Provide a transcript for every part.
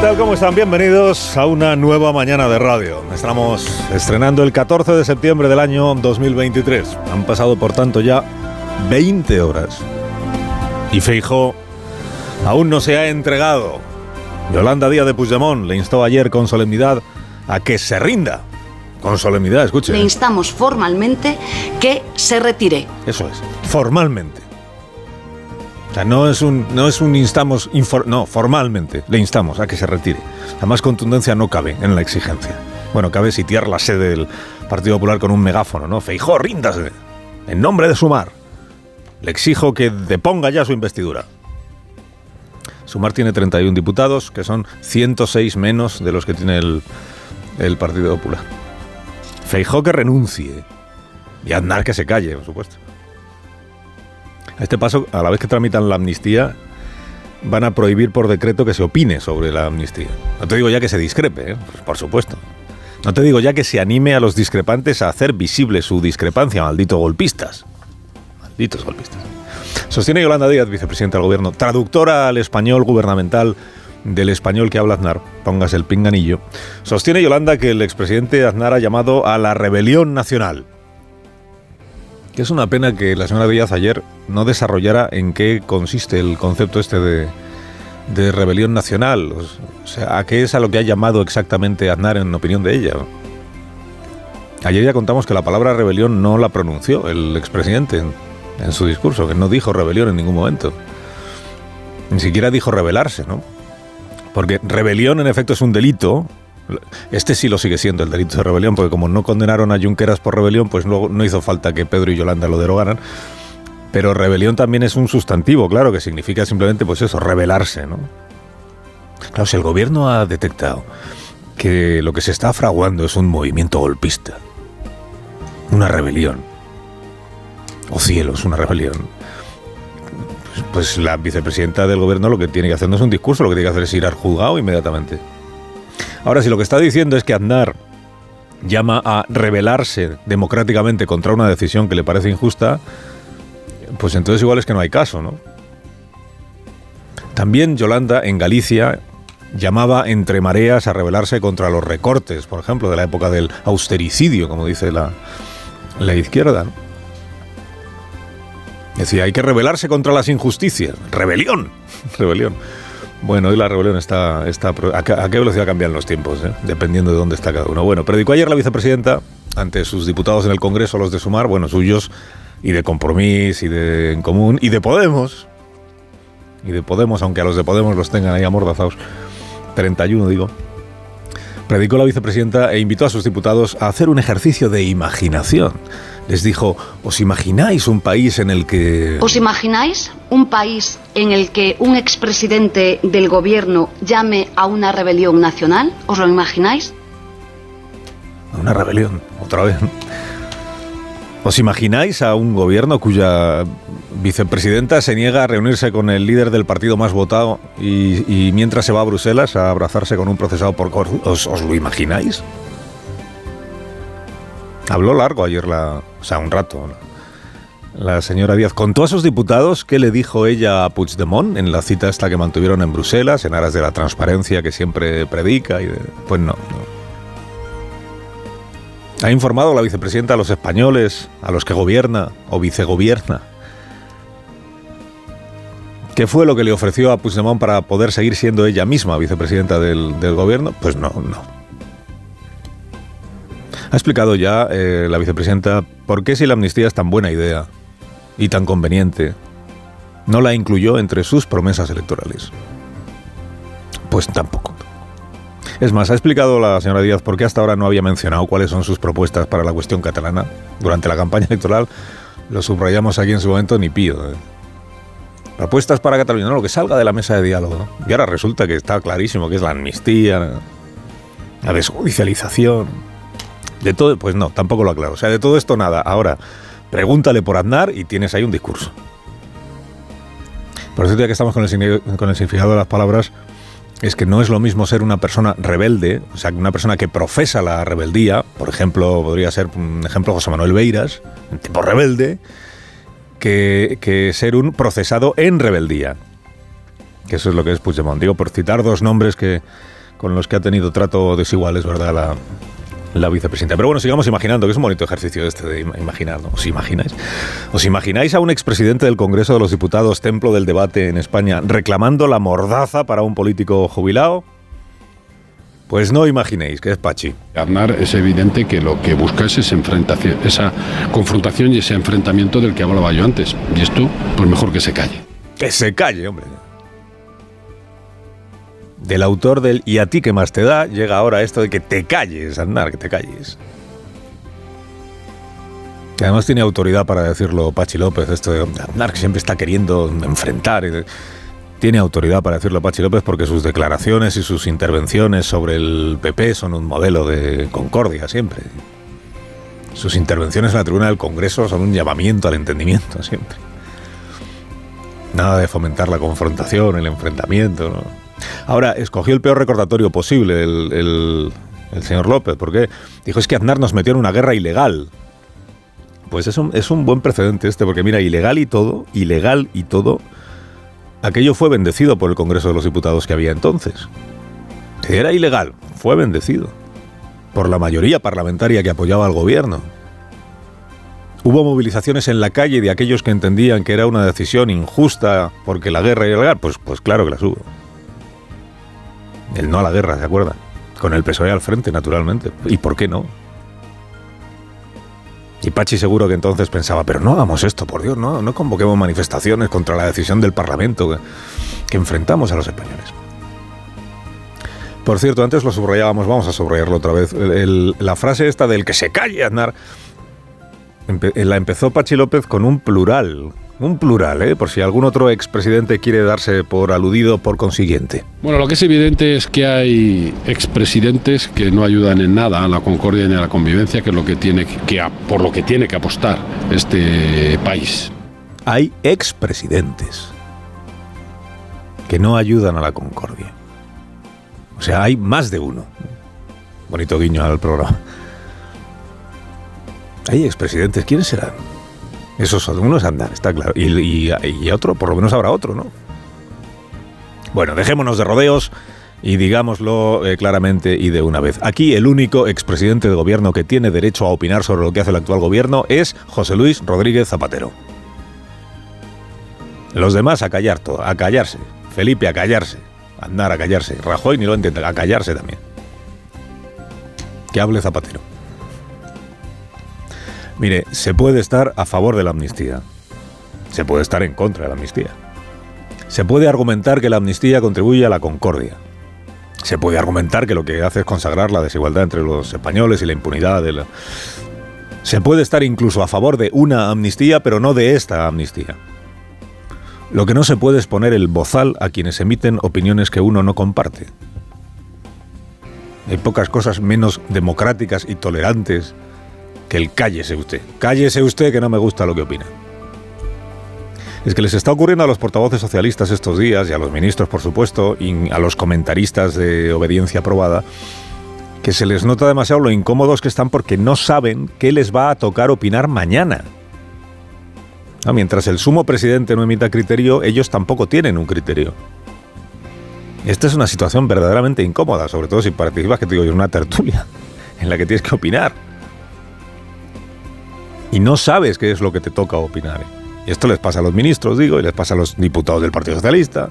Tal? ¿Cómo están? Bienvenidos a una nueva mañana de radio. Estamos estrenando el 14 de septiembre del año 2023. Han pasado, por tanto, ya 20 horas. Y Feijó aún no se ha entregado. Yolanda Díaz de Puigdemont le instó ayer con solemnidad a que se rinda. Con solemnidad, escuche. Le instamos formalmente que se retire. Eso es, formalmente. O sea, no es un, no es un instamos, no, formalmente le instamos a que se retire. La más contundencia no cabe en la exigencia. Bueno, cabe sitiar la sede del Partido Popular con un megáfono, ¿no? Feijó, ríndase. En nombre de Sumar. Le exijo que deponga ya su investidura. Sumar tiene 31 diputados, que son 106 menos de los que tiene el, el Partido Popular. Feijó que renuncie. Y Aznar que se calle, por supuesto. Este paso, a la vez que tramitan la amnistía, van a prohibir por decreto que se opine sobre la amnistía. No te digo ya que se discrepe, ¿eh? Pues por supuesto. No te digo ya que se anime a los discrepantes a hacer visible su discrepancia, malditos golpistas. Malditos golpistas. Sostiene Yolanda Díaz, vicepresidenta del gobierno, traductora al español gubernamental del español que habla Aznar, póngase el pinganillo. Sostiene Yolanda que el expresidente Aznar ha llamado a la rebelión nacional. Que es una pena que la señora Díaz ayer no desarrollara en qué consiste el concepto este de, de rebelión nacional. O sea, a qué es a lo que ha llamado exactamente Aznar en opinión de ella. Ayer ya contamos que la palabra rebelión no la pronunció el expresidente en, en su discurso, que no dijo rebelión en ningún momento. Ni siquiera dijo rebelarse, ¿no? Porque rebelión en efecto es un delito. Este sí lo sigue siendo el delito de rebelión, porque como no condenaron a Junqueras por rebelión, pues luego no hizo falta que Pedro y Yolanda lo derogaran. Pero rebelión también es un sustantivo, claro, que significa simplemente, pues eso, rebelarse, ¿no? Claro, si el gobierno ha detectado que lo que se está fraguando es un movimiento golpista, una rebelión, o cielos, una rebelión, pues, pues la vicepresidenta del gobierno lo que tiene que hacer no es un discurso, lo que tiene que hacer es ir al juzgado inmediatamente. Ahora, si lo que está diciendo es que Aznar llama a rebelarse democráticamente contra una decisión que le parece injusta, pues entonces igual es que no hay caso, ¿no? También Yolanda en Galicia llamaba entre mareas a rebelarse contra los recortes, por ejemplo, de la época del austericidio, como dice la, la izquierda. ¿no? Decía, hay que rebelarse contra las injusticias. Rebelión. Rebelión. Bueno, hoy la rebelión está... está pro- ¿a, qué, a qué velocidad cambian los tiempos? eh? Dependiendo de dónde está cada uno. Bueno, predicó ayer la vicepresidenta ante sus diputados en el Congreso, los de Sumar, bueno, suyos, y de Compromís, y de En Común, y de Podemos. Y de Podemos, aunque a los de Podemos los tengan ahí amordazados. 31, digo. Predicó la vicepresidenta e invitó a sus diputados a hacer un ejercicio de imaginación. Les dijo, ¿os imagináis un país en el que... ¿Os imagináis un país en el que un expresidente del gobierno llame a una rebelión nacional? ¿Os lo imagináis? Una rebelión, otra vez. ¿Os imagináis a un gobierno cuya vicepresidenta se niega a reunirse con el líder del partido más votado y, mientras se va a Bruselas a abrazarse con un procesado por corrupción? ¿Os, lo imagináis? Habló largo ayer la... O sea, un rato. La señora Díaz contó a sus diputados qué le dijo ella a Puigdemont en la cita esta que mantuvieron en Bruselas, en aras de la transparencia que siempre predica. Y de- pues no. Ha informado la vicepresidenta a los españoles, a los que gobierna o vicegobierna. ¿Qué fue lo que le ofreció a Puigdemont para poder seguir siendo ella misma vicepresidenta del, gobierno? Pues no, no. Ha explicado ya eh, la vicepresidenta por qué si la amnistía es tan buena idea y tan conveniente, no la incluyó entre sus promesas electorales. Pues tampoco. Es más, ha explicado la señora Díaz por qué hasta ahora no había mencionado cuáles son sus propuestas para la cuestión catalana. Durante la campaña electoral lo subrayamos aquí en su momento ni pío. ¿eh? Propuestas para Cataluña, no, lo que salga de la mesa de diálogo. Y ahora resulta que está clarísimo que es la amnistía. la desjudicialización, de todo, pues no, tampoco lo aclaro. O sea, de todo esto nada. Ahora, pregúntale por Aznar y tienes ahí un discurso. Por eso ya que estamos con el, con de las palabras, es que no es lo mismo ser una persona rebelde, o sea, una persona que profesa la rebeldía, por ejemplo, podría ser un ejemplo José Manuel Beiras, un tipo rebelde, que, que ser un procesado en rebeldía. Que eso es lo que es Puigdemont. Digo, por citar dos nombres que, con los que ha tenido trato desiguales, ¿verdad? La, la vicepresidenta. Pero bueno, sigamos imaginando, que es un bonito ejercicio este de imaginar, ¿no? ¿Os imagináis? ¿Os imagináis a un expresidente del Congreso de los Diputados, templo del debate en España, reclamando la mordaza para un político jubilado? Pues no imaginéis que es Pachi. Aznar es evidente que lo que busca es esa, enfrentación, esa confrontación y ese enfrentamiento del que hablaba yo antes. Y esto, pues mejor que se calle. Que se calle, hombre del autor del Y a ti que más te da, llega ahora esto de que te calles, andar, que te calles. Que además tiene autoridad para decirlo Pachi López, esto de andar que siempre está queriendo enfrentar. Tiene autoridad para decirlo Pachi López porque sus declaraciones y sus intervenciones sobre el PP son un modelo de concordia siempre. Sus intervenciones en la tribuna del Congreso son un llamamiento al entendimiento siempre. Nada de fomentar la confrontación, el enfrentamiento, ¿no? Ahora, escogió el peor recordatorio posible el, señor López, porque dijo es que Aznar nos metió en una guerra ilegal. Pues es un, es un buen precedente este, porque mira, ilegal y todo, ilegal y todo, aquello fue bendecido por el Congreso de los Diputados que había entonces. Era ilegal, fue bendecido por la mayoría parlamentaria que apoyaba al gobierno. Hubo movilizaciones en la calle de aquellos que entendían que era una decisión injusta porque la guerra era ilegal. Pues, pues claro que las hubo. El no a la guerra, ¿se acuerdan? Con el PSOE al frente, naturalmente. ¿Y por qué no? Y Pachi seguro que entonces pensaba, pero no hagamos esto, por Dios, no, no convoquemos manifestaciones contra la decisión del Parlamento que, enfrentamos a los españoles. Por cierto, antes lo subrayábamos, vamos a subrayarlo otra vez. la frase esta del que se calle, Aznar, la empezó Pachi López con un plural, un plural, ¿eh? por si algún otro expresidente quiere darse por aludido por consiguiente. Bueno, lo que es evidente es que hay expresidentes que no ayudan en nada a la concordia ni a la convivencia, que es lo que tiene que, por lo que tiene que apostar este país. Hay expresidentes que no ayudan a la concordia. O sea, hay más de uno. Bonito guiño al programa. Hay expresidentes, ¿quiénes serán? Esos son unos andar, está claro. Y, otro, por lo menos habrá otro, ¿no? Bueno, dejémonos de rodeos y digámoslo eh, claramente y de una vez. Aquí el único expresidente de gobierno que tiene derecho a opinar sobre lo que hace el actual gobierno es José Luis Rodríguez Zapatero. Los demás a callar todo, a callarse. Felipe a callarse. Andar a callarse. Rajoy ni lo entiende, a callarse también. Que hable Zapatero. Mire, se puede estar a favor de la amnistía. Se puede estar en contra de la amnistía. Se puede argumentar que la amnistía contribuye a la concordia. Se puede argumentar que lo que hace es consagrar la desigualdad entre los españoles y la impunidad de la... Se puede estar incluso a favor de una amnistía, pero no de esta amnistía. Lo que no se puede es poner el bozal a quienes emiten opiniones que uno no comparte. Hay pocas cosas menos democráticas y tolerantes que el cállese usted. Cállese usted que no me gusta lo que opina. Es que les está ocurriendo a los portavoces socialistas estos días y a los ministros, por supuesto, y a los comentaristas de obediencia aprobada, que se les nota demasiado lo incómodos que están porque no saben qué les va a tocar opinar mañana. mientras el sumo presidente no emita criterio, ellos tampoco tienen un criterio. Esta es una situación verdaderamente incómoda, sobre todo si participas, que te digo en una tertulia en la que tienes que opinar y no sabes qué es lo que te toca opinar. Y esto les pasa a los ministros, digo, y les pasa a los diputados del Partido Socialista.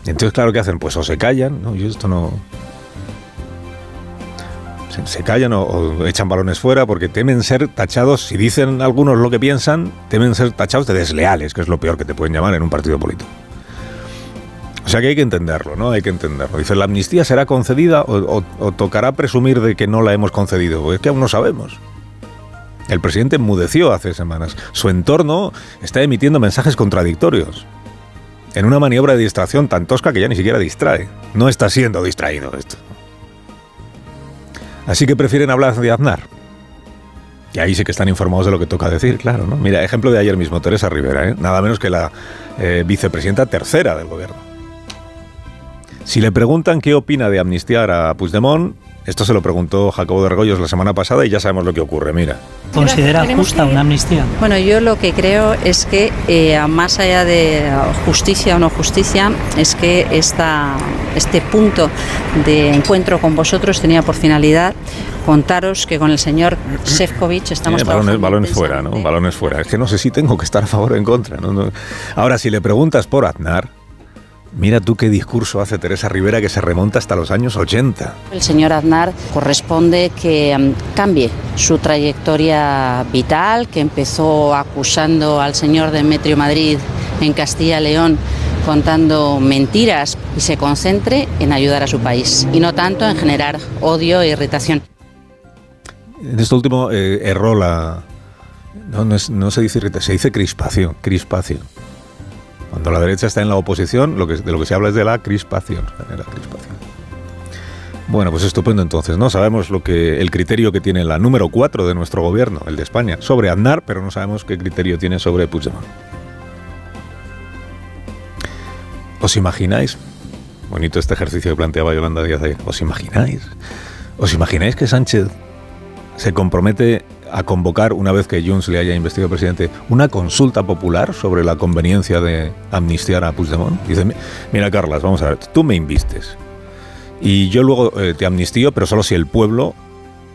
Entonces, claro, ¿qué hacen? Pues o se callan, ¿no? Yo esto no... Se, callan o, echan balones fuera porque temen ser tachados, si dicen algunos lo que piensan, temen ser tachados de desleales, que es lo peor que te pueden llamar en un partido político. O sea que hay que entenderlo, ¿no? Hay que entenderlo. Dice, ¿la amnistía será concedida o, o tocará presumir de que no la hemos concedido? Pues es que aún no sabemos. El presidente enmudeció hace semanas. Su entorno está emitiendo mensajes contradictorios. En una maniobra de distracción tan tosca que ya ni siquiera distrae. No está siendo distraído esto. Así que prefieren hablar de Aznar. Y ahí sí que están informados de lo que toca decir, claro. ¿no? Mira, ejemplo de ayer mismo, Teresa Rivera, ¿eh? nada menos que la eh, vicepresidenta tercera del gobierno. Si le preguntan qué opina de amnistiar a Puigdemont, esto se lo preguntó Jacobo de Regoyos la semana pasada y ya sabemos lo que ocurre, mira. ¿Considera justa una amnistía? Bueno, yo lo que creo es que eh, más allá de justicia o no justicia, es que esta, este punto de encuentro con vosotros tenía por finalidad contaros que con el señor Sefcovic estamos Eh, balones, balones fuera, ¿no? Balones fuera. Es que no sé si tengo que estar a favor o en contra. No. Ahora, si le preguntas por Aznar, Mira tú qué discurso hace Teresa Rivera que se remonta hasta los años 80. El señor Aznar corresponde que um, cambie su trayectoria vital, que empezó acusando al señor Demetrio Madrid en Castilla y León contando mentiras y se concentre en ayudar a su país y no tanto en generar odio e irritación. En esto último eh, erró la... No, no, es, no se dice irritación, se dice crispación, crispación. Cuando la derecha está en la oposición, lo que, de lo que se habla es de la crispación. Bueno, pues estupendo entonces, ¿no? Sabemos lo que el criterio que tiene la número 4 de nuestro gobierno, el de España, sobre Aznar, pero no sabemos qué criterio tiene sobre Puigdemont. ¿Os imagináis? Bonito este ejercicio que planteaba Yolanda Díaz ayer. ¿Os imagináis? ¿Os imagináis que Sánchez se compromete a convocar, una vez que Junts le haya investido presidente, una consulta popular sobre la conveniencia de amnistiar a Puigdemont? Dice, mira Carlas, vamos a ver, tú me invistes y yo luego eh, te amnistío, pero solo si el pueblo,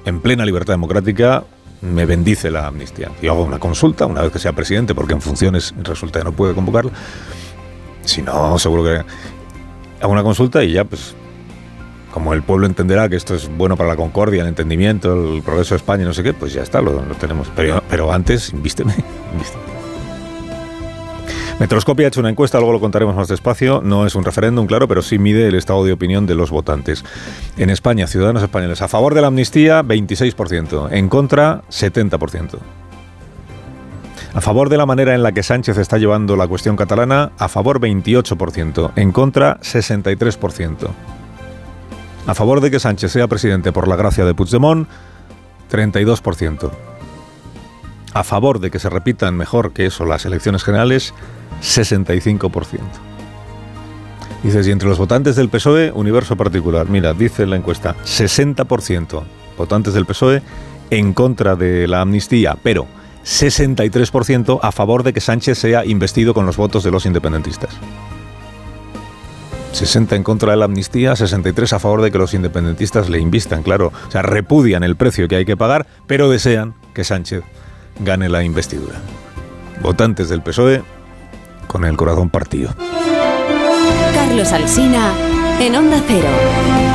en plena libertad democrática, me bendice la amnistía. Yo hago una consulta, una vez que sea presidente, porque en funciones resulta que no puede convocarla. Si no, seguro que hago una consulta y ya, pues, como el pueblo entenderá que esto es bueno para la concordia, el entendimiento, el progreso de España no sé qué, pues ya está, lo, tenemos. Pero, pero antes, invísteme, invísteme. Metroscopia ha hecho una encuesta, luego lo contaremos más despacio. No es un referéndum, claro, pero sí mide el estado de opinión de los votantes. En España, ciudadanos españoles a favor de la amnistía, 26%. En contra, 70%. A favor de la manera en la que Sánchez está llevando la cuestión catalana, a favor 28%. En contra, 63%. A favor de que Sánchez sea presidente por la gracia de Puigdemont, 32%. A favor de que se repitan mejor que eso las elecciones generales, 65%. Dices, y entre los votantes del PSOE, universo particular. Mira, dice la encuesta, 60% votantes del PSOE en contra de la amnistía, pero 63% a favor de que Sánchez sea investido con los votos de los independentistas. 60 en contra de la amnistía, 63 a favor de que los independentistas le invistan, claro. O sea, repudian el precio que hay que pagar, pero desean que Sánchez gane la investidura. Votantes del PSOE con el corazón partido. Carlos Alsina en Onda Cero.